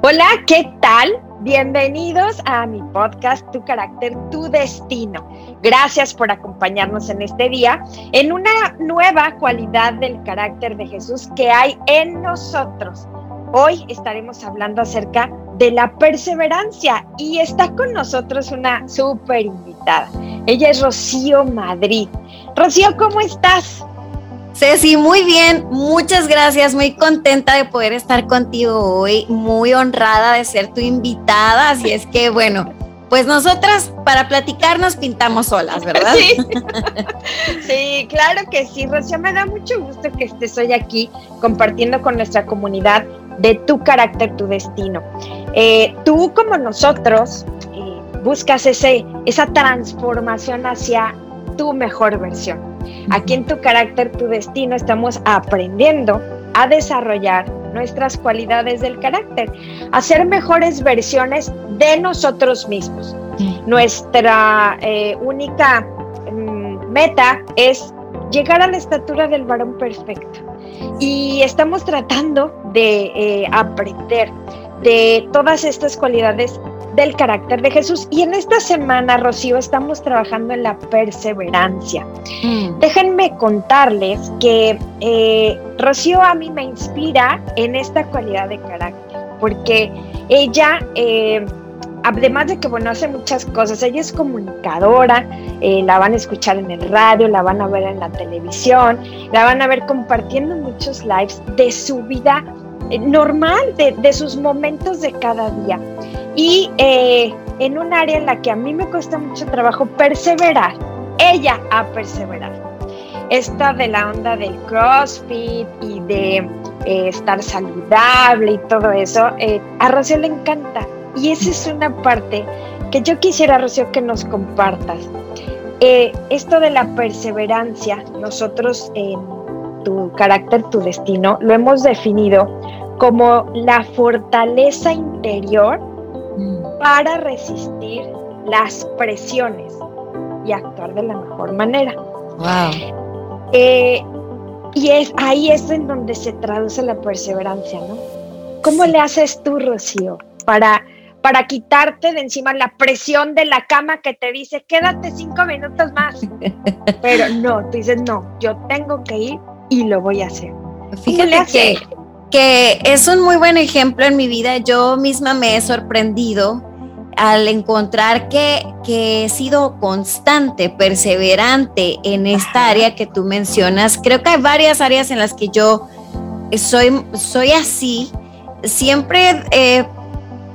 Hola, ¿qué tal? Bienvenidos a mi podcast Tu carácter, tu destino. Gracias por acompañarnos en este día en una nueva cualidad del carácter de Jesús que hay en nosotros. Hoy estaremos hablando acerca de la perseverancia y está con nosotros una súper invitada. Ella es Rocío Madrid. Rocío, ¿cómo estás? Ceci, muy bien, muchas gracias, muy contenta de poder estar contigo hoy, muy honrada de ser tu invitada, así es que bueno, pues nosotras para platicar nos pintamos solas, ¿verdad? Sí, sí claro que sí, Rocío, me da mucho gusto que estés hoy aquí compartiendo con nuestra comunidad de tu carácter, tu destino. Eh, tú como nosotros eh, buscas ese, esa transformación hacia tu mejor versión. Aquí en tu carácter, tu destino, estamos aprendiendo a desarrollar nuestras cualidades del carácter, a ser mejores versiones de nosotros mismos. Nuestra eh, única mm, meta es llegar a la estatura del varón perfecto. Y estamos tratando de eh, aprender de todas estas cualidades del carácter de Jesús. Y en esta semana, Rocío, estamos trabajando en la perseverancia. Mm. Déjenme contarles que eh, Rocío a mí me inspira en esta cualidad de carácter, porque ella... Eh, además de que, bueno, hace muchas cosas, ella es comunicadora, eh, la van a escuchar en el radio, la van a ver en la televisión, la van a ver compartiendo muchos lives de su vida normal, de, de, sus momentos de cada día y eh, en un área en la que a mí me cuesta mucho trabajo perseverar, ella a perseverar. Esta de la onda del CrossFit y de eh, estar saludable y todo eso, eh, a Rocío le encanta. Y esa es una parte que yo quisiera, Rocío, que nos compartas. esto de la perseverancia, nosotros en tu carácter, tu destino, lo hemos definido como la fortaleza interior para resistir las presiones y actuar de la mejor manera. Wow. Eh, y es ahí es en donde se traduce la perseverancia, ¿no? ¿Cómo le haces tú, Rocío, para, para quitarte de encima la presión de la cama que te dice, quédate cinco minutos más? Pero no, tú dices, no, yo tengo que ir y lo voy a hacer. Fíjate que, que es un muy buen ejemplo en mi vida. Yo misma me he sorprendido al encontrar que, he sido constante, perseverante en esta área que tú mencionas, creo que hay varias áreas en las que yo soy, soy así. Siempre he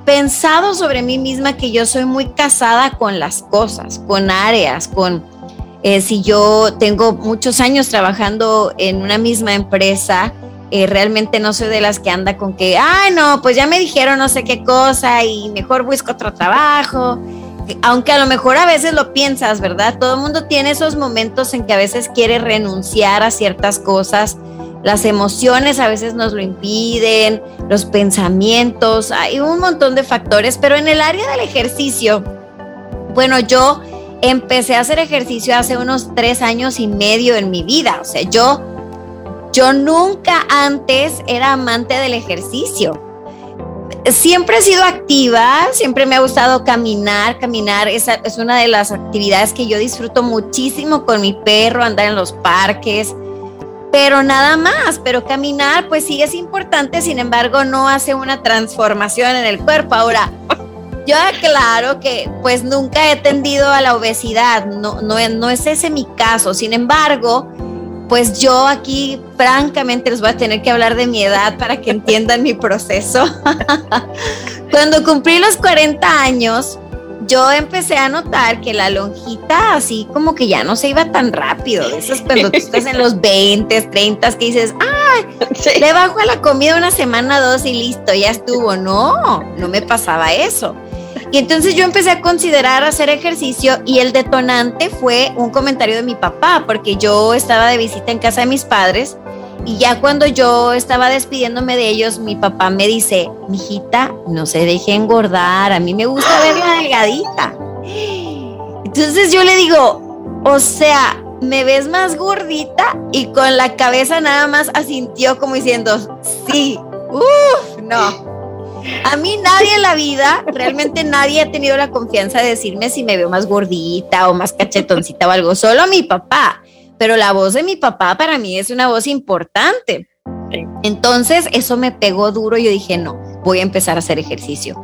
pensado sobre mí misma que yo soy muy casada con las cosas, con áreas, con... Eh, si yo tengo muchos años trabajando en una misma empresa, eh, realmente no soy de las que anda con que, ay, no, pues ya me dijeron no sé qué cosa y mejor busco otro trabajo. Aunque a lo mejor a veces lo piensas, ¿verdad? Todo el mundo tiene esos momentos en que a veces quiere renunciar a ciertas cosas. Las emociones a veces nos lo impiden, los pensamientos, hay un montón de factores, pero en el área del ejercicio, bueno, yo empecé a hacer ejercicio hace unos tres años y medio en mi vida. O sea, yo yo nunca antes era amante del ejercicio. Siempre he sido activa, siempre me ha gustado caminar, caminar es, es una de las actividades que yo disfruto muchísimo con mi perro, andar en los parques, pero nada más, pero caminar pues sí es importante, sin embargo no hace una transformación en el cuerpo. Ahora, yo aclaro que pues nunca he tendido a la obesidad, no, no, no es ese mi caso, sin embargo, pues yo aquí francamente les voy a tener que hablar de mi edad para que entiendan mi proceso. Cuando cumplí los 40 años, yo empecé a notar que la lonjita así como que ya no se iba tan rápido. Eso es cuando tú estás en los 20, 30 que dices, ay, le bajo a la comida una semana, dos y listo, ya estuvo. No, no me pasaba eso. Y entonces yo empecé a considerar hacer ejercicio y el detonante fue un comentario de mi papá, porque yo estaba de visita en casa de mis padres y ya cuando yo estaba despidiéndome de ellos, mi papá me dice, mijita, no se deje engordar, a mí me gusta verla delgadita. Entonces yo le digo, o sea, me ves más gordita y con la cabeza nada más asintió como diciendo, sí, uff, no. A mí nadie en la vida, realmente nadie ha tenido la confianza de decirme si me veo más gordita o más cachetoncita o algo, solo mi papá. Pero la voz de mi papá para mí es una voz importante. Entonces eso me pegó duro y yo dije, no, voy a empezar a hacer ejercicio.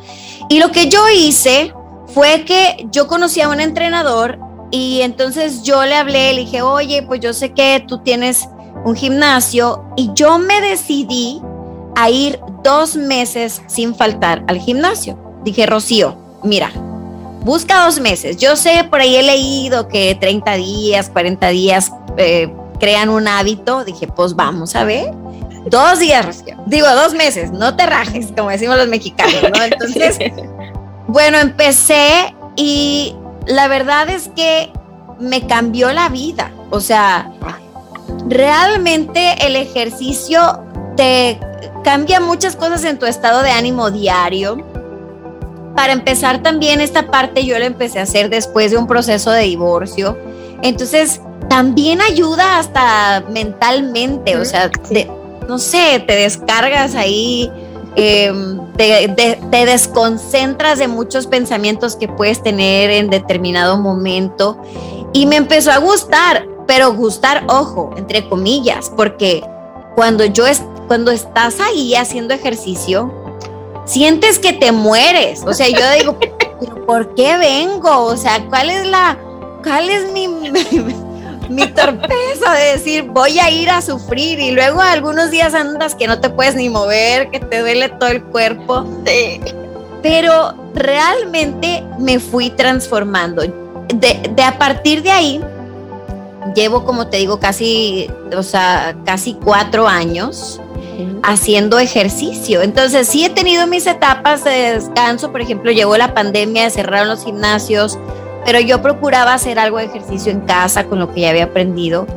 Y lo que yo hice fue que yo conocí a un entrenador y entonces yo le hablé, le dije, oye, pues yo sé que tú tienes un gimnasio y yo me decidí a ir dos meses sin faltar al gimnasio. Dije, Rocío, mira, busca dos meses. Yo sé, por ahí he leído que 30 días, 40 días eh, crean un hábito. Dije, pues vamos a ver. Dos días, Rocío. Digo, dos meses, no te rajes, como decimos los mexicanos, ¿no? Entonces, bueno, empecé y la verdad es que me cambió la vida. O sea, realmente el ejercicio te cambia muchas cosas en tu estado de ánimo diario. Para empezar también esta parte yo la empecé a hacer después de un proceso de divorcio. Entonces también ayuda hasta mentalmente, o sea, no sé, te descargas ahí, em, te, te desconcentras de muchos pensamientos que puedes tener en determinado momento. Y me empezó a gustar, pero gustar, ojo, entre comillas, porque cuando yo, cuando estás ahí haciendo ejercicio, sientes que te mueres. O sea, yo digo, ¿pero por qué vengo? O sea, ¿cuál es la, cuál es mi, mi, torpeza de decir, voy a ir a sufrir? Y luego algunos días andas que no te puedes ni mover, que te duele todo el cuerpo. Pero realmente me fui transformando. De, de a partir de ahí, llevo, como te digo, casi, o sea, casi cuatro años haciendo ejercicio. Entonces, sí he tenido mis etapas de descanso. Por ejemplo, llegó la pandemia, cerraron los gimnasios, pero yo procuraba hacer algo de ejercicio en casa con lo que ya había aprendido.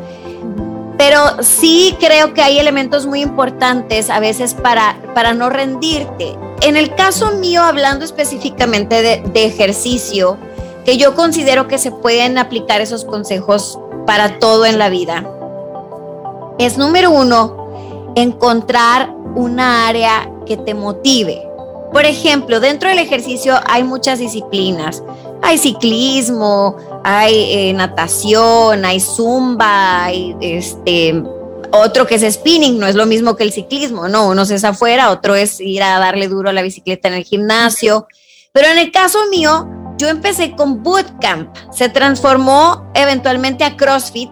Pero sí creo que hay elementos muy importantes a veces para, para no rendirte. En el caso mío, hablando específicamente de, de ejercicio, que yo considero que se pueden aplicar esos consejos para todo en la vida, es número uno, encontrar una área que te motive. Por ejemplo, dentro del ejercicio hay muchas disciplinas. Hay ciclismo, hay eh, natación, hay zumba, hay este, otro que es spinning, no es lo mismo que el ciclismo, no, uno es afuera, otro es ir a darle duro a la bicicleta en el gimnasio. Pero en el caso mío, yo empecé con bootcamp, se transformó eventualmente a CrossFit,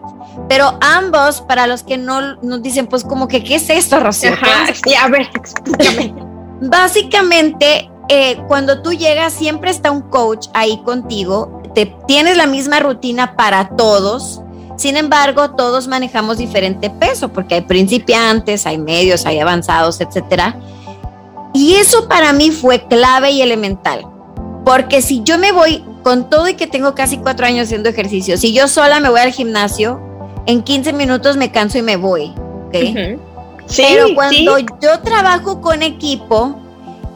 pero ambos, para los que no nos dicen, pues como que, ¿qué es esto, Rocío? sí, a ver, explícame. Básicamente, eh, cuando tú llegas, siempre está un coach ahí contigo, te, tienes la misma rutina para todos, sin embargo, todos manejamos diferente peso, porque hay principiantes, hay medios, hay avanzados, etcétera. Y eso para mí fue clave y elemental. Porque si yo me voy con todo y que tengo casi cuatro años haciendo ejercicio, si yo sola me voy al gimnasio, en 15 minutos me canso y me voy. Pero cuando yo trabajo con equipo,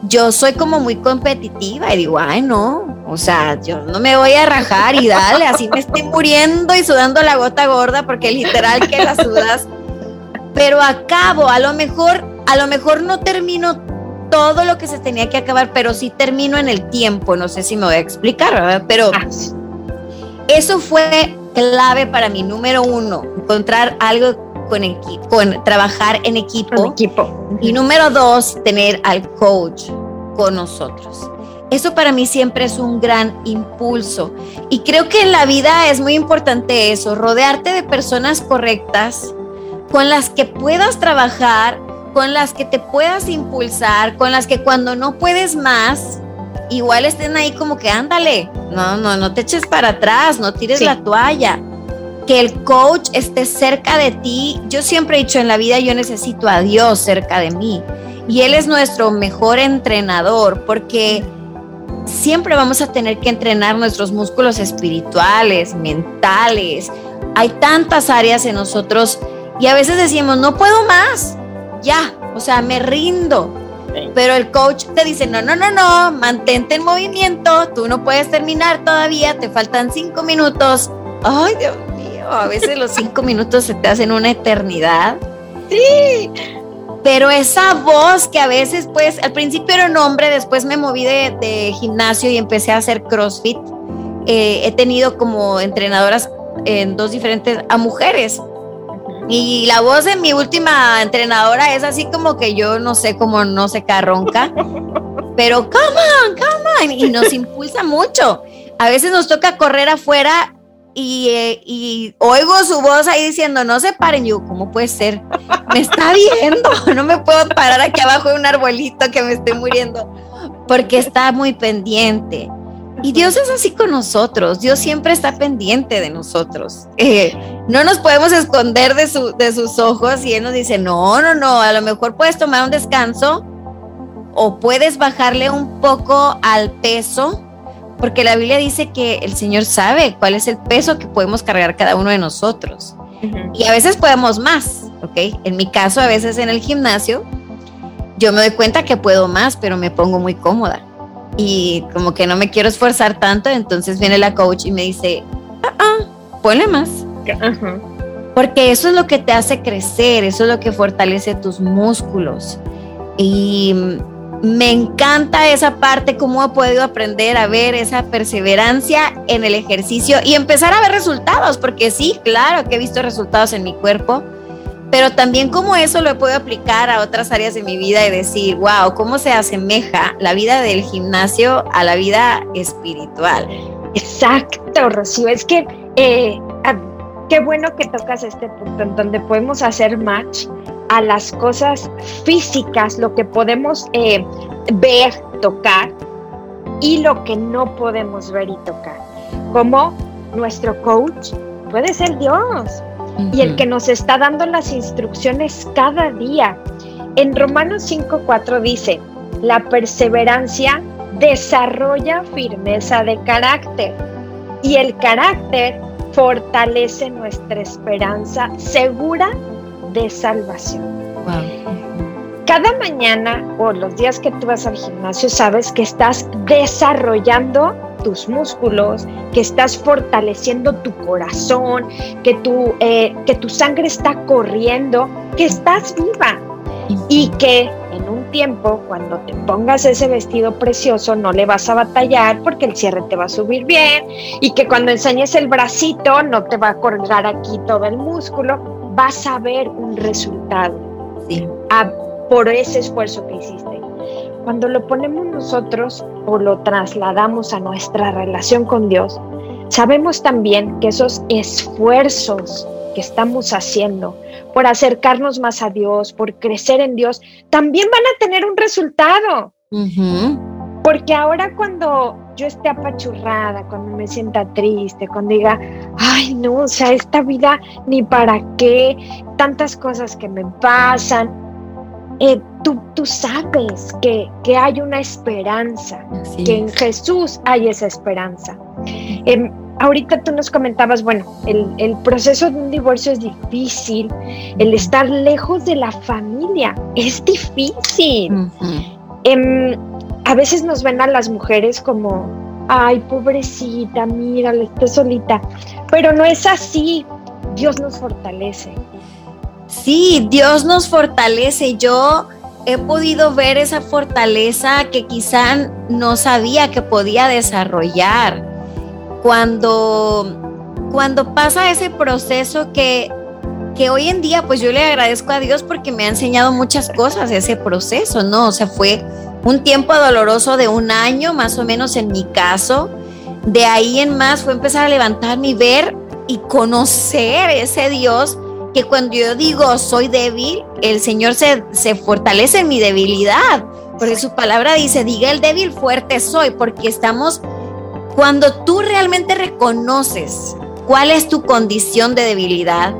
yo soy como muy competitiva y digo, ay, no, o sea, yo no me voy a rajar y dale, así me estoy muriendo y sudando la gota gorda porque literal que la sudas. Pero acabo, a lo mejor, a lo mejor no termino todo lo que se tenía que acabar, pero sí termino en el tiempo. No sé si me voy a explicar, ¿verdad? Pero ah, eso fue clave para mí, número uno, encontrar algo con, con trabajar en equipo. equipo. Y número dos, tener al coach con nosotros. Eso para mí siempre es un gran impulso. Y creo que en la vida es muy importante eso, rodearte de personas correctas con las que puedas trabajar con las que te puedas impulsar, con las que cuando no puedes más, igual estén ahí como que ándale, no, no, no te eches para atrás, no tires la toalla. Que el coach esté cerca de ti. Yo siempre he dicho en la vida, yo necesito a Dios cerca de mí. Y Él es nuestro mejor entrenador porque siempre vamos a tener que entrenar nuestros músculos espirituales, mentales. Hay tantas áreas en nosotros y a veces decimos, no puedo más ya, o sea, me rindo. Pero el coach te dice, no, no, no, no, mantente en movimiento, tú no puedes terminar todavía, te faltan cinco minutos. Ay, Dios mío, a veces los cinco minutos se te hacen una eternidad. Sí. pero esa voz que a veces, pues, al principio era un hombre, después me moví de, gimnasio y empecé a hacer CrossFit. Eh, he tenido como entrenadoras en dos diferentes, a mujeres. Y la voz de mi última entrenadora es así como que yo no sé cómo no se carronca, pero come on, come on, y nos impulsa mucho. A veces nos toca correr afuera eh, y, oigo su voz ahí diciendo, no se paren, yo, ¿cómo puede ser? Me está viendo, no me puedo parar aquí abajo de un arbolito que me estoy muriendo, porque está muy pendiente. Y Dios es así con nosotros, Dios siempre está pendiente de nosotros. Eh, no nos podemos esconder de, su, de sus ojos y Él nos dice, no, no, no, a lo mejor puedes tomar un descanso o puedes bajarle un poco al peso porque la Biblia dice que el Señor sabe cuál es el peso que podemos cargar cada uno de nosotros. Y a veces podemos más, ¿ok? En mi caso, a veces en el gimnasio, yo me doy cuenta que puedo más, pero me pongo muy cómoda. Y como que no me quiero esforzar tanto, entonces viene la coach y me dice, ah, ah ponle más. Porque eso es lo que te hace crecer, eso es lo que fortalece tus músculos. Y me encanta esa parte, cómo he podido aprender a ver esa perseverancia en el ejercicio y empezar a ver resultados, porque sí, claro que he visto resultados en mi cuerpo, pero también cómo eso lo podido aplicar a otras áreas de mi vida y decir, wow, cómo se asemeja la vida del gimnasio a la vida espiritual. Exacto, Rocío, es que eh, qué bueno que tocas este punto en donde podemos hacer match a las cosas físicas, lo que podemos eh, ver, tocar, y lo que no podemos ver y tocar. Como nuestro coach puede ser Dios y el que nos está dando las instrucciones cada día. En Romanos 5.4 dice, la perseverancia desarrolla firmeza de carácter y el carácter fortalece nuestra esperanza segura de salvación. Cada mañana o los días que tú vas al gimnasio sabes que estás desarrollando tus músculos, que estás fortaleciendo tu corazón, que tu, eh, que tu sangre está corriendo, que estás viva. Y que en un tiempo, cuando te pongas ese vestido precioso, no le vas a batallar porque el cierre te va a subir bien. Y que cuando enseñes el bracito no te va a colgar aquí todo el músculo. Vas a ver un resultado. Por ese esfuerzo que hiciste. Cuando lo ponemos nosotros o lo trasladamos a nuestra relación con Dios, sabemos también que esos esfuerzos que estamos haciendo por acercarnos más a Dios, por crecer en Dios, también van a tener un resultado. Porque ahora cuando yo esté apachurrada, cuando me sienta triste, cuando diga, ay no, o sea, esta vida ni para qué, tantas cosas que me pasan, eh, tú, tú, sabes que, hay una esperanza, que en Jesús hay esa esperanza. Em, ahorita tú nos comentabas, bueno, el, proceso de un divorcio es difícil, el estar lejos de la familia es difícil a veces nos ven a las mujeres como, ay, pobrecita, mira, está solita. Pero no es así. Dios nos fortalece. Sí, Dios nos fortalece. Yo he podido ver esa fortaleza que quizá no sabía que podía desarrollar. Cuando, cuando pasa ese proceso que, que hoy en día, pues yo le agradezco a Dios porque me ha enseñado muchas cosas ese proceso, ¿no? O sea, fue un tiempo doloroso de un año, más o menos en mi caso. De ahí en más fue empezar a levantarme y ver y conocer ese Dios que cuando yo digo soy débil, el Señor se, se fortalece en mi debilidad. Porque su palabra dice, diga el débil, fuerte soy, porque estamos, cuando tú realmente reconoces cuál es tu condición de debilidad,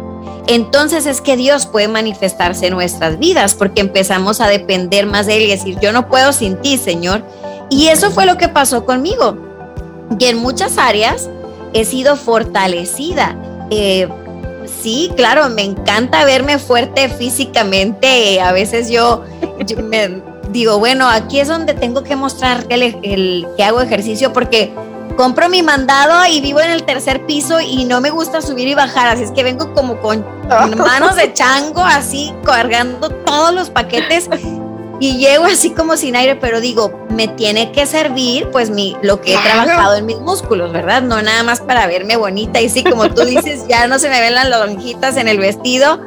entonces es que Dios puede manifestarse en nuestras vidas porque empezamos a depender más de Él y decir, yo no puedo sin ti, Señor. Y eso fue lo que pasó conmigo. Y en muchas áreas he sido fortalecida. Eh, sí, claro, me encanta verme fuerte físicamente. A veces yo, me digo, bueno, aquí es donde tengo que mostrar el, el, que hago ejercicio porque compro mi mandado y vivo en el tercer piso y no me gusta subir y bajar, así es que vengo como con manos de chango, así cargando todos los paquetes y llego así como sin aire, pero digo, me tiene que servir pues mi, lo que he trabajado en mis músculos, ¿verdad? No nada más para verme bonita y sí, como tú dices, ya no se me ven las lonjitas en el vestido,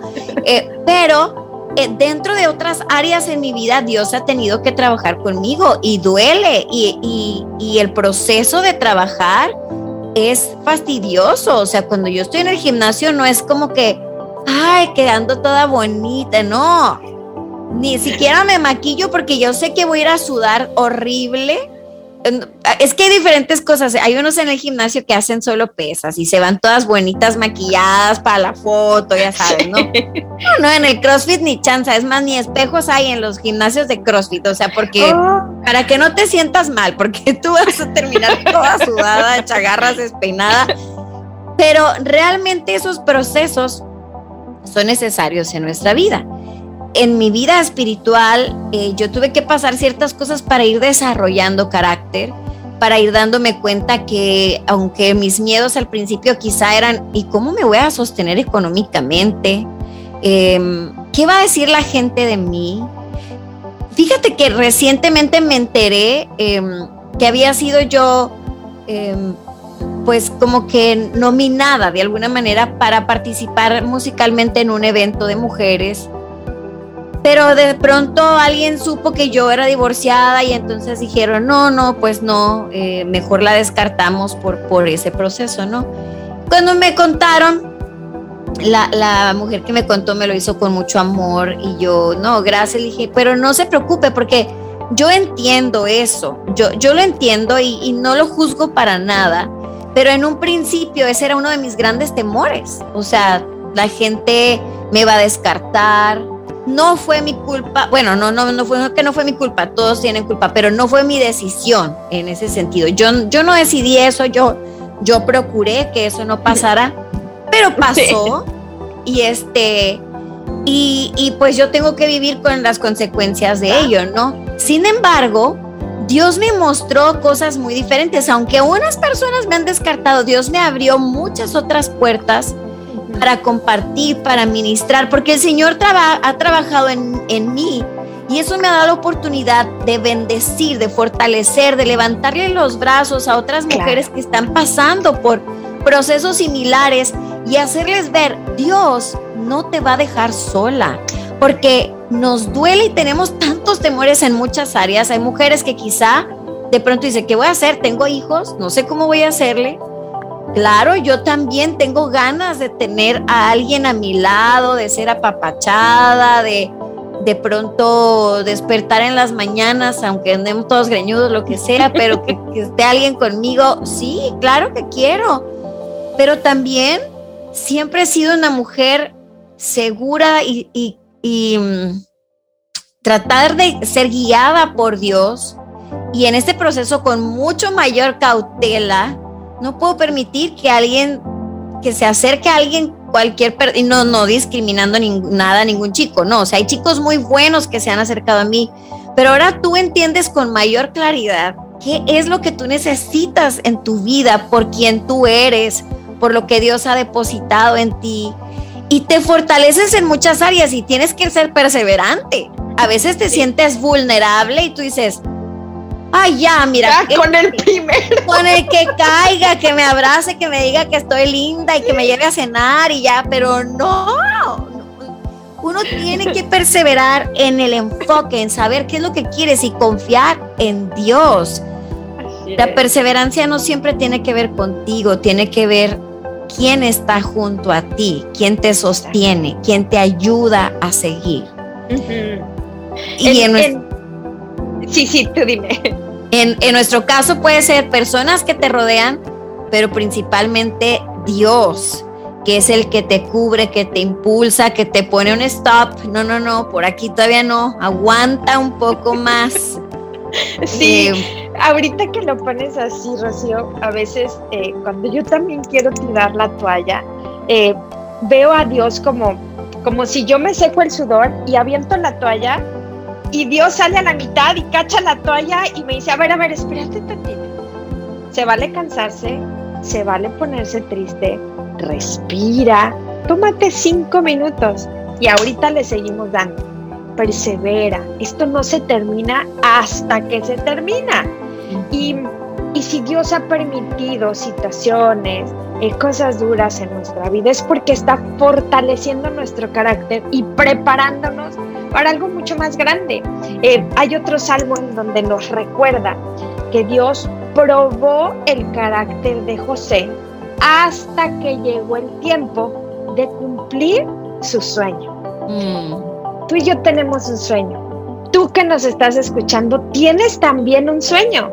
eh, pero eh, dentro de otras áreas en mi vida Dios ha tenido que trabajar conmigo y duele. Y, y el proceso de trabajar es fastidioso, o sea, cuando yo estoy en el gimnasio no es como que, ay, quedando toda bonita, no ni siquiera me maquillo porque yo sé que voy a ir a sudar horrible. Es que hay diferentes cosas. Hay unos en el gimnasio que hacen solo pesas y se van todas bonitas maquilladas para la foto, ya sabes, ¿no? No, no, en el CrossFit ni chanza. Es más, ni espejos hay en los gimnasios de CrossFit. O sea, porque oh. para que no te sientas mal, porque tú vas a terminar toda sudada, chagarras, despeinada. Pero realmente esos procesos son necesarios en nuestra vida en mi vida espiritual eh, yo tuve que pasar ciertas cosas para ir desarrollando carácter, para ir dándome cuenta que aunque mis miedos al principio quizá eran, ¿y cómo me voy a sostener económicamente? Em, ¿Qué va a decir la gente de mí? Fíjate que recientemente me enteré em, que había sido yo, em, pues como que nominada de alguna manera para participar musicalmente en un evento de mujeres pero de pronto alguien supo que yo era divorciada y entonces dijeron, no, no, pues no, eh, mejor la descartamos por, por ese proceso, ¿no? Cuando me contaron, la, la, mujer que me contó me lo hizo con mucho amor y yo, no, gracias, le dije, pero no se preocupe porque yo entiendo eso, yo, yo lo entiendo y, y no lo juzgo para nada, pero en un principio ese era uno de mis grandes temores, o sea, la gente me va a descartar, no fue mi culpa, bueno, no, no, no fue que no fue mi culpa, todos tienen culpa, pero no fue mi decisión en ese sentido. Yo, yo no decidí eso, yo, yo procuré que eso no pasara, pero pasó y este, y, y pues yo tengo que vivir con las consecuencias de ello, ¿no? Sin embargo, Dios me mostró cosas muy diferentes, aunque unas personas me han descartado, Dios me abrió muchas otras puertas para compartir, para ministrar, porque el Señor ha trabajado en, en mí y eso me ha dado la oportunidad de bendecir, de fortalecer, de levantarle los brazos a otras mujeres que están pasando por procesos similares y hacerles ver, Dios no te va a dejar sola, porque nos duele y tenemos tantos temores en muchas áreas. Hay mujeres que quizá de pronto dicen, ¿qué voy a hacer? Tengo hijos, no sé cómo voy a hacerle. Claro, yo también tengo ganas de tener a alguien a mi lado, de ser apapachada, de de pronto despertar en las mañanas, aunque andemos todos greñudos, lo que sea, pero que, esté alguien conmigo. Sí, claro que quiero. Pero también siempre he sido una mujer segura y, y mm, tratar de ser guiada por Dios y en este proceso con mucho mayor cautela no puedo permitir que alguien, que se acerque a alguien, cualquier, y no, no discriminando nada a ningún chico, no, o sea, hay chicos muy buenos que se han acercado a mí, pero ahora tú entiendes con mayor claridad qué es lo que tú necesitas en tu vida, por quien tú eres, por lo que Dios ha depositado en ti. Y te fortaleces en muchas áreas y tienes que ser perseverante. A veces te sientes vulnerable y tú dices, Ay, ya, mira. con el primero. Con el que caiga, que me abrace, que me diga que estoy linda y que me lleve a cenar y ya, pero no. Uno tiene que perseverar en el enfoque, en saber qué es lo que quieres y confiar en Dios. La perseverancia no siempre tiene que ver contigo, tiene que ver quién está junto a ti, quién te sostiene, quién te ayuda a seguir. Y en, Sí, sí, tú dime. En, nuestro caso puede ser personas que te rodean, pero principalmente Dios, que es el que te cubre, que te impulsa, que te pone un stop. No, no, no, por aquí todavía no. Aguanta un poco más. Sí, eh, ahorita que lo pones así, Rocío, a veces eh, cuando yo también quiero tirar la toalla, eh, veo a Dios como, como si yo me seco el sudor y aviento la toalla y Dios sale a la mitad y cacha la toalla y me dice, a ver, a ver, espérate tantito. se vale cansarse, se vale ponerse triste, respira, tómate cinco minutos y ahorita le seguimos dando. Persevera, esto no se termina hasta que se termina. Y, y si Dios ha permitido situaciones, eh, cosas duras en nuestra vida, es porque está fortaleciendo nuestro carácter y preparándonos para algo mucho más grande. Eh, hay otro salmo en donde nos recuerda que Dios probó el carácter de José hasta que llegó el tiempo de cumplir su sueño. Mm. Tú y yo tenemos un sueño. Tú que nos estás escuchando, tienes también un sueño.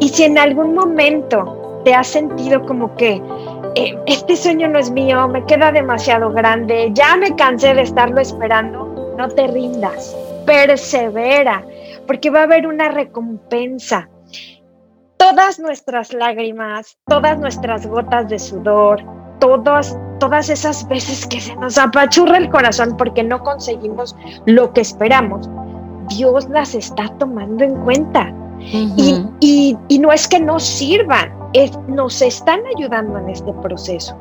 Y si en algún momento te has sentido como que eh, este sueño no es mío, me queda demasiado grande, ya me cansé de estarlo esperando, no te rindas, persevera, porque va a haber una recompensa todas nuestras lágrimas, todas nuestras gotas de sudor, todas, todas esas veces que se nos apachurra el corazón porque no conseguimos lo que esperamos, Dios las está tomando en cuenta. y, no es que no sirvan, es, nos están ayudando en este proceso.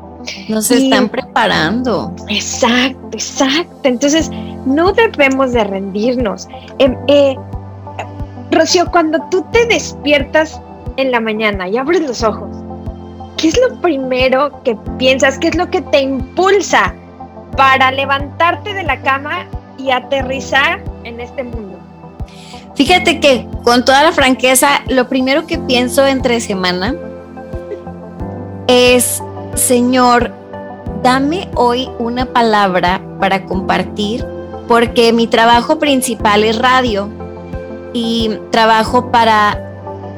Nos están preparando. Exacto, exacto. Entonces, no debemos de rendirnos. Em, eh, Rocío, cuando tú te despiertas en la mañana y abres los ojos, ¿qué es lo primero que piensas? ¿Qué es lo que te impulsa para levantarte de la cama y aterrizar en este mundo? Fíjate que con toda la franqueza, lo primero que pienso entre semana es, Señor, dame hoy una palabra para compartir, porque mi trabajo principal es radio y trabajo para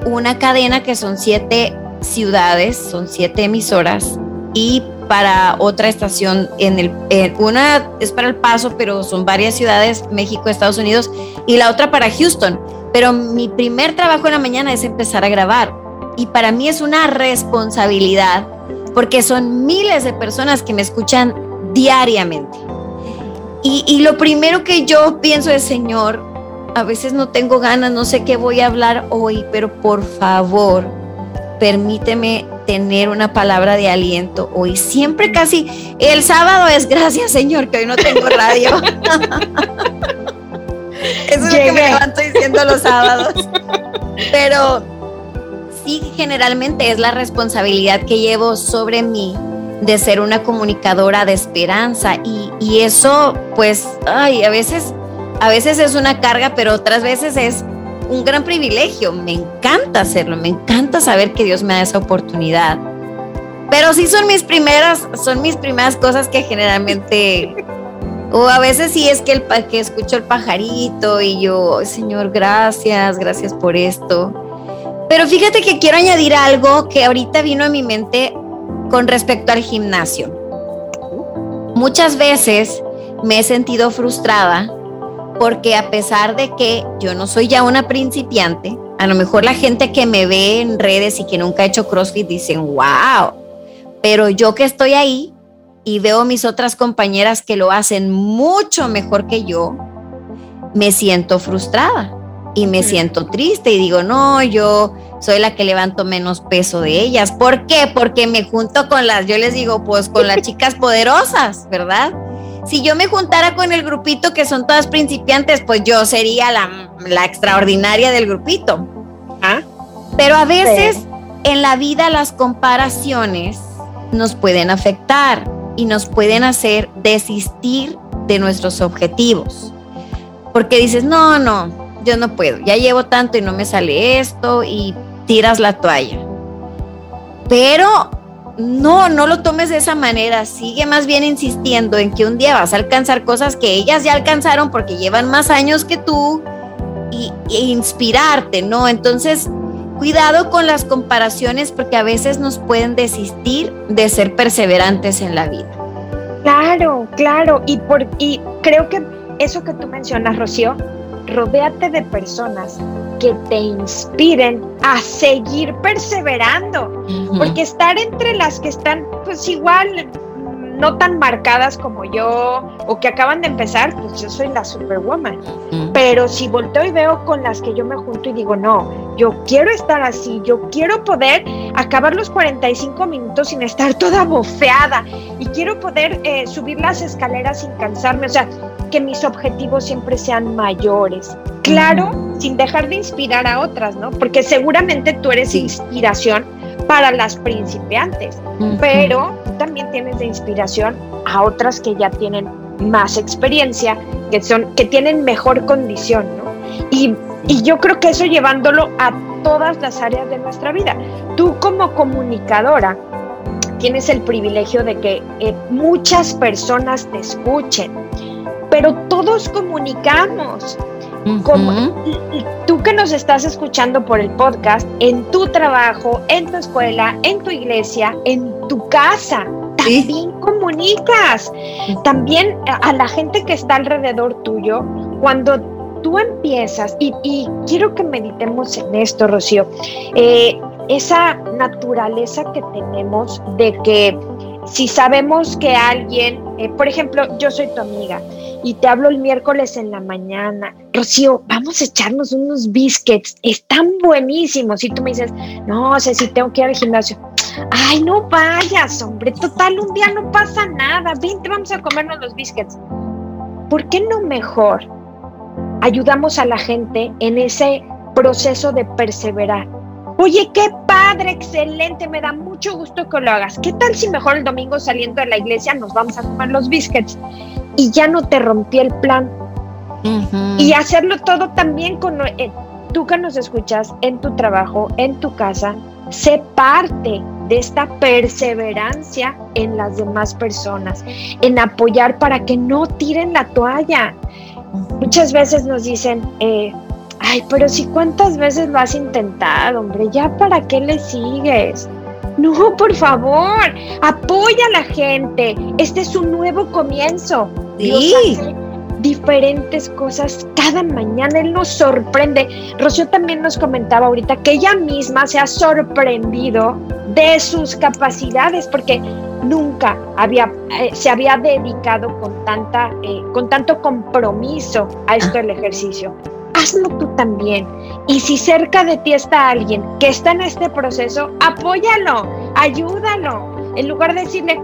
una cadena que son siete ciudades, son siete emisoras y para otra estación en el una es para el Paso, pero son varias ciudades, México, Estados Unidos y la otra para Houston. Pero mi primer trabajo en la mañana es empezar a grabar y para mí es una responsabilidad porque son miles de personas que me escuchan diariamente. Y, y lo primero que yo pienso es, Señor, a veces no tengo ganas, no sé qué voy a hablar hoy, pero por favor, permíteme tener una palabra de aliento hoy. Siempre casi, el sábado es gracias Señor que hoy no tengo radio. Eso es lo que me levanto diciendo los sábados. Pero sí, generalmente es la responsabilidad que llevo sobre mí de ser una comunicadora de esperanza y, y eso pues, ay, a veces a veces es una carga, pero otras veces es un gran privilegio. Me encanta hacerlo, me encanta saber que Dios me da esa oportunidad. Pero sí son mis primeras, son mis primeras cosas que generalmente, o a veces sí es que, el, que escucho el pajarito y yo, Señor, gracias, gracias por esto. Pero fíjate que quiero añadir algo que ahorita vino a mi mente con respecto al gimnasio. Muchas veces me he sentido frustrada porque a pesar de que yo no soy ya una principiante, a lo mejor la gente que me ve en redes y que nunca ha hecho CrossFit dicen, wow, pero yo que estoy ahí y veo mis otras compañeras que lo hacen mucho mejor que yo, me siento frustrada y me siento triste y digo, no, yo soy la que levanto menos peso de ellas. ¿Por qué? Porque me junto con las, yo les digo, pues con las chicas poderosas, ¿verdad? si yo me juntara con el grupito que son todas principiantes, pues yo sería la, extraordinaria del grupito. ¿Ah? Pero a veces en la vida las comparaciones nos pueden afectar y nos pueden hacer desistir de nuestros objetivos. Porque dices, no, no, yo no puedo, ya llevo tanto y no me sale esto y tiras la toalla. Pero no, no lo tomes de esa manera. Sigue más bien insistiendo en que un día vas a alcanzar cosas que ellas ya alcanzaron porque llevan más años que tú y, e inspirarte, ¿no? Entonces, cuidado con las comparaciones porque a veces nos pueden desistir de ser perseverantes en la vida. Claro, claro. Y, por, y creo que eso que tú mencionas, Rocío, rodéate de personas que te inspiren a seguir perseverando, porque estar entre las que están pues igual no tan marcadas como yo o que acaban de empezar, pues yo soy la superwoman. Pero si volteo y veo con las que yo me junto y digo, no, yo quiero estar así, yo quiero poder acabar los 45 minutos sin estar toda bofeada y quiero poder eh, subir las escaleras sin cansarme, o sea, que mis objetivos siempre sean mayores. Claro, sin dejar de inspirar a otras, ¿no? Porque seguramente tú eres inspiración para las principiantes, pero también tienes de inspiración a otras que ya tienen más experiencia, que son que tienen mejor condición, ¿no? Y, y yo creo que eso llevándolo a todas las áreas de nuestra vida. Tú como comunicadora tienes el privilegio de que eh, muchas personas te escuchen, todos comunicamos. Como, tú que nos estás escuchando por el podcast, en tu trabajo, en tu escuela, en tu iglesia, en tu casa, también comunicas. También a la gente que está alrededor tuyo, cuando tú empiezas, y, quiero que meditemos en esto, Rocío, eh, esa naturaleza que tenemos de que si sabemos que alguien, eh, por ejemplo, yo soy tu amiga y te hablo el miércoles en la mañana, Rocío, vamos a echarnos unos biscuits, están buenísimos. Y tú me dices, no, sé si tengo que ir al gimnasio. Ay, no vayas, hombre, total, un día no pasa nada, vente, vamos a comernos los biscuits. ¿Por qué no mejor ayudamos a la gente en ese proceso de perseverar? Oye, qué padre, excelente, me da mucho gusto que lo hagas. ¿Qué tal si mejor el domingo saliendo de la iglesia nos vamos a comer los biscuits y ya no te rompí el plan? Y hacerlo todo también con eh, tú que nos escuchas en tu trabajo, en tu casa, sé parte de esta perseverancia en las demás personas, en apoyar para que no tiren la toalla. Muchas veces nos dicen, eh, ay, pero si cuántas veces lo has intentado, hombre, ya para qué le sigues. No, por favor, apoya a la gente. Este es un nuevo comienzo. Sí diferentes cosas cada mañana. Él nos sorprende. Rocío también nos comentaba ahorita que ella misma se ha sorprendido de sus capacidades porque nunca había, eh, se había dedicado con, tanta, eh, con tanto compromiso a esto del ejercicio. Hazlo tú también. Y si cerca de ti está alguien que está en este proceso, apóyalo, ayúdalo en lugar de decirle,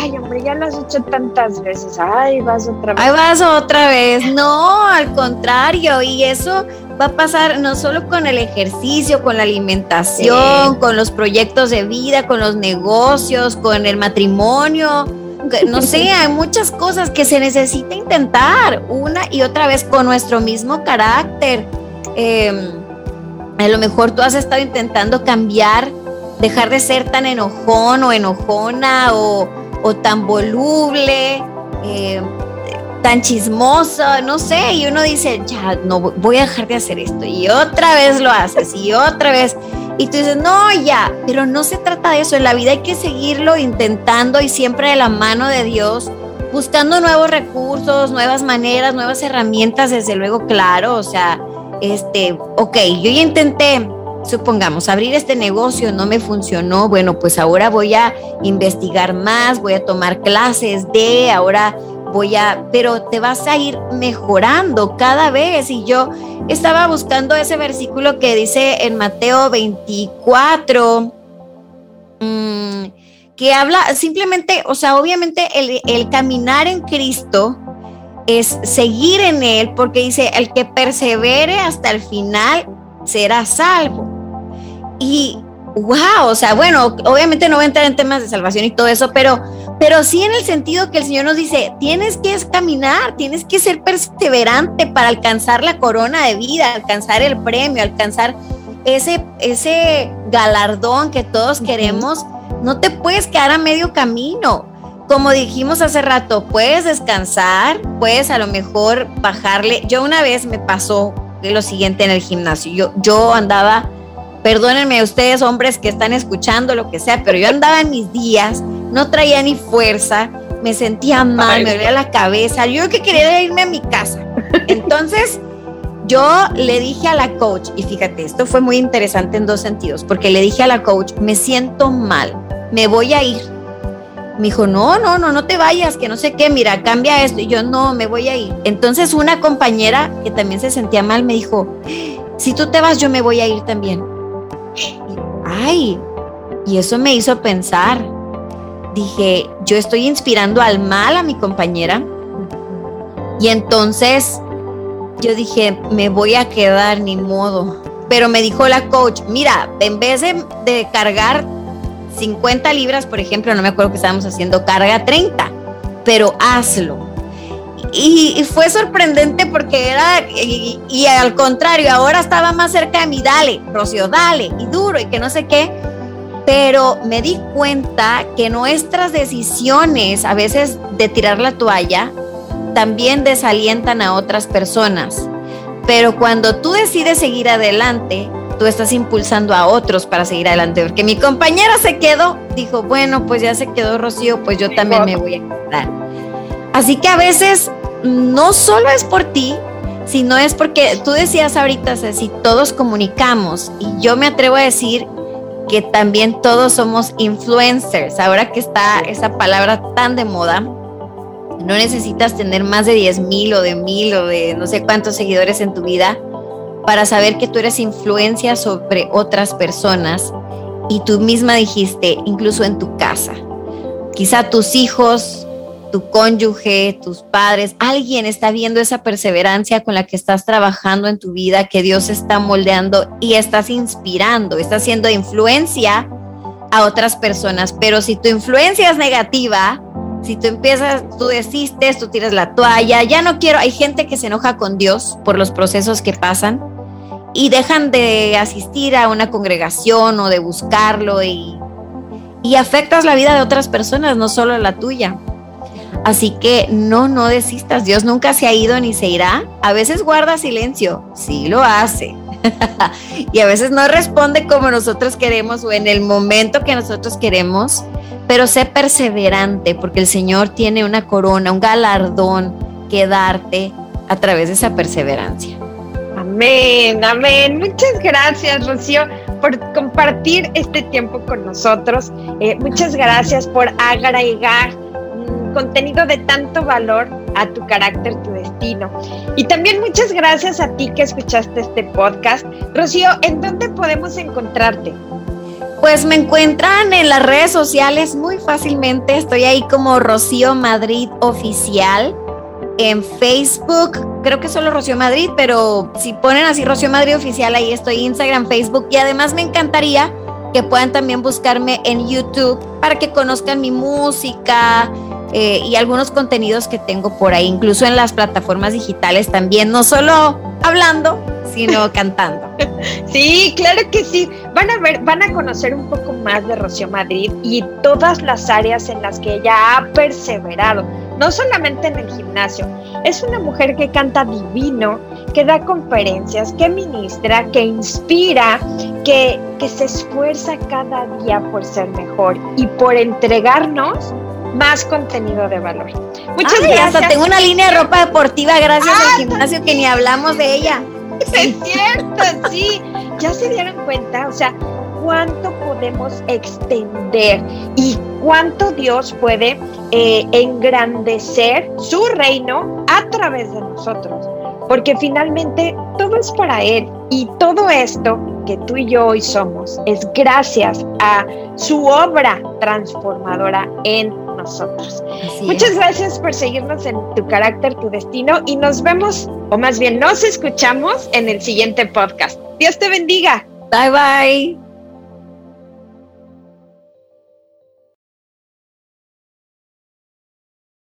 ay, hombre, ya lo has hecho tantas veces, ay, vas otra vez. Ay, vas otra vez. No, al contrario, y eso va a pasar no solo con el ejercicio, con la alimentación, con los proyectos de vida, con los negocios, con el matrimonio. No sé, hay muchas cosas que se necesita intentar una y otra vez con nuestro mismo carácter. Em, a lo mejor tú has estado intentando cambiar dejar de ser tan enojón o enojona o, tan voluble, eh, tan chismoso, no sé, y uno dice, ya, no, voy a dejar de hacer esto, y otra vez lo haces, y otra vez, y tú dices, no, ya, pero no se trata de eso, en la vida hay que seguirlo intentando y siempre de la mano de Dios, buscando nuevos recursos, nuevas maneras, nuevas herramientas, desde luego, claro, o sea, este, ok, yo ya intenté supongamos, abrir este negocio no me funcionó, bueno, pues ahora voy a investigar más, voy a tomar clases de, ahora voy a, pero te vas a ir mejorando cada vez. Y yo estaba buscando ese versículo que dice en Mateo 24, mm, que habla simplemente, o sea, obviamente el, el caminar en Cristo es seguir en Él, porque dice, el que persevere hasta el final será salvo. Y wow, o sea, bueno, obviamente no voy a entrar en temas de salvación y todo eso, pero, pero sí en el sentido que el Señor nos dice, tienes que caminar, tienes que ser perseverante para alcanzar la corona de vida, alcanzar el premio, alcanzar ese, ese galardón que todos queremos. No te puedes quedar a medio camino. Como dijimos hace rato, puedes descansar, puedes a lo mejor bajarle. Yo una vez me pasó lo siguiente en el gimnasio. Yo, yo andaba Perdónenme ustedes, hombres que están escuchando lo que sea, pero yo andaba en mis días, no traía ni fuerza, me sentía mal, me dolía la cabeza. Yo que quería irme a mi casa. Entonces, yo le dije a la coach, y fíjate, esto fue muy interesante en dos sentidos, porque le dije a la coach, me siento mal, me voy a ir. Me dijo, no, no, no, no te vayas, que no sé qué, mira, cambia esto. Y yo, no, me voy a ir. Entonces una compañera que también se sentía mal me dijo, si tú te vas, yo me voy a ir también. Ay, y eso me hizo pensar. Dije, yo estoy inspirando al mal a mi compañera. Y entonces yo dije, me voy a quedar ni modo. Pero me dijo la coach, mira, en vez de, cargar 50 libras, por ejemplo, no me acuerdo que estábamos haciendo, carga 30, pero hazlo. Y, fue sorprendente porque era, y, y, al contrario, ahora estaba más cerca de mí, dale, Rocío, dale, y duro, y que no sé qué. Pero me di cuenta que nuestras decisiones, a veces de tirar la toalla, también desalientan a otras personas. Pero cuando tú decides seguir adelante, tú estás impulsando a otros para seguir adelante. Porque mi compañera se quedó, dijo, bueno, pues ya se quedó Rocío, pues yo también me voy a quedar. Así que a veces no solo es por ti, sino es porque tú decías ahorita, si todos comunicamos, y yo me atrevo a decir que también todos somos influencers, ahora que está esa palabra tan de moda, no necesitas tener más de 10 mil o de mil o de no sé cuántos seguidores en tu vida para saber que tú eres influencia sobre otras personas y tú misma dijiste, incluso en tu casa. Quizá tus hijos, tu cónyuge, tus padres, alguien está viendo esa perseverancia con la que estás trabajando en tu vida, que Dios está moldeando y estás inspirando, estás haciendo influencia a otras personas. Pero si tu influencia es negativa, si tú empiezas, tú desistes, tú tiras la toalla, ya no quiero, hay gente que se enoja con Dios por los procesos que pasan y dejan de asistir a una congregación o de buscarlo y, y afectas la vida de otras personas, no solo la tuya. Así que no, no desistas, Dios nunca se ha ido ni se irá. A veces guarda silencio, sí lo hace. y a veces no responde como nosotros queremos o en el momento que nosotros queremos pero sé perseverante porque el Señor tiene una corona, un galardón que darte a través de esa perseverancia. Amén, amén. Muchas gracias, Rocío, por compartir este tiempo con nosotros. Eh, muchas gracias por agregar contenido de tanto valor a tu carácter, tu destino. Y también muchas gracias a ti que escuchaste este podcast. Rocío, ¿en dónde podemos encontrarte? Pues me encuentran en las redes sociales muy fácilmente. Estoy ahí como Rocío Madrid Oficial. En Facebook, creo que solo Rocío Madrid, pero si ponen así Rocío Madrid Oficial, ahí estoy Instagram, Facebook. Y además me encantaría que puedan también buscarme en YouTube para que conozcan mi música eh, y algunos contenidos que tengo por ahí, incluso en las plataformas digitales también, no solo hablando, sino cantando. Sí, claro que sí. Van a ver, van a conocer un poco más de Rocío Madrid y todas las áreas en las que ella ha perseverado, no solamente en el gimnasio. Es una mujer que canta divino, que da conferencias, que ministra, que inspira, que, que se esfuerza cada día por ser mejor y por entregarnos más contenido de valor. Muchas gracias. Hasta tengo una línea de ropa deportiva gracias al gimnasio que ni hablamos de ella. Es cierto, sí. Ya se dieron cuenta, o sea, cuánto podemos extender y cuánto Dios puede eh, engrandecer su reino a través de nosotros. Porque finalmente todo es para Él y todo esto que tú y yo hoy somos es gracias a su obra transformadora en nosotros. Muchas gracias por seguirnos en tu carácter, tu destino y nos vemos, o más bien nos escuchamos en el siguiente podcast. Dios te bendiga. Bye bye.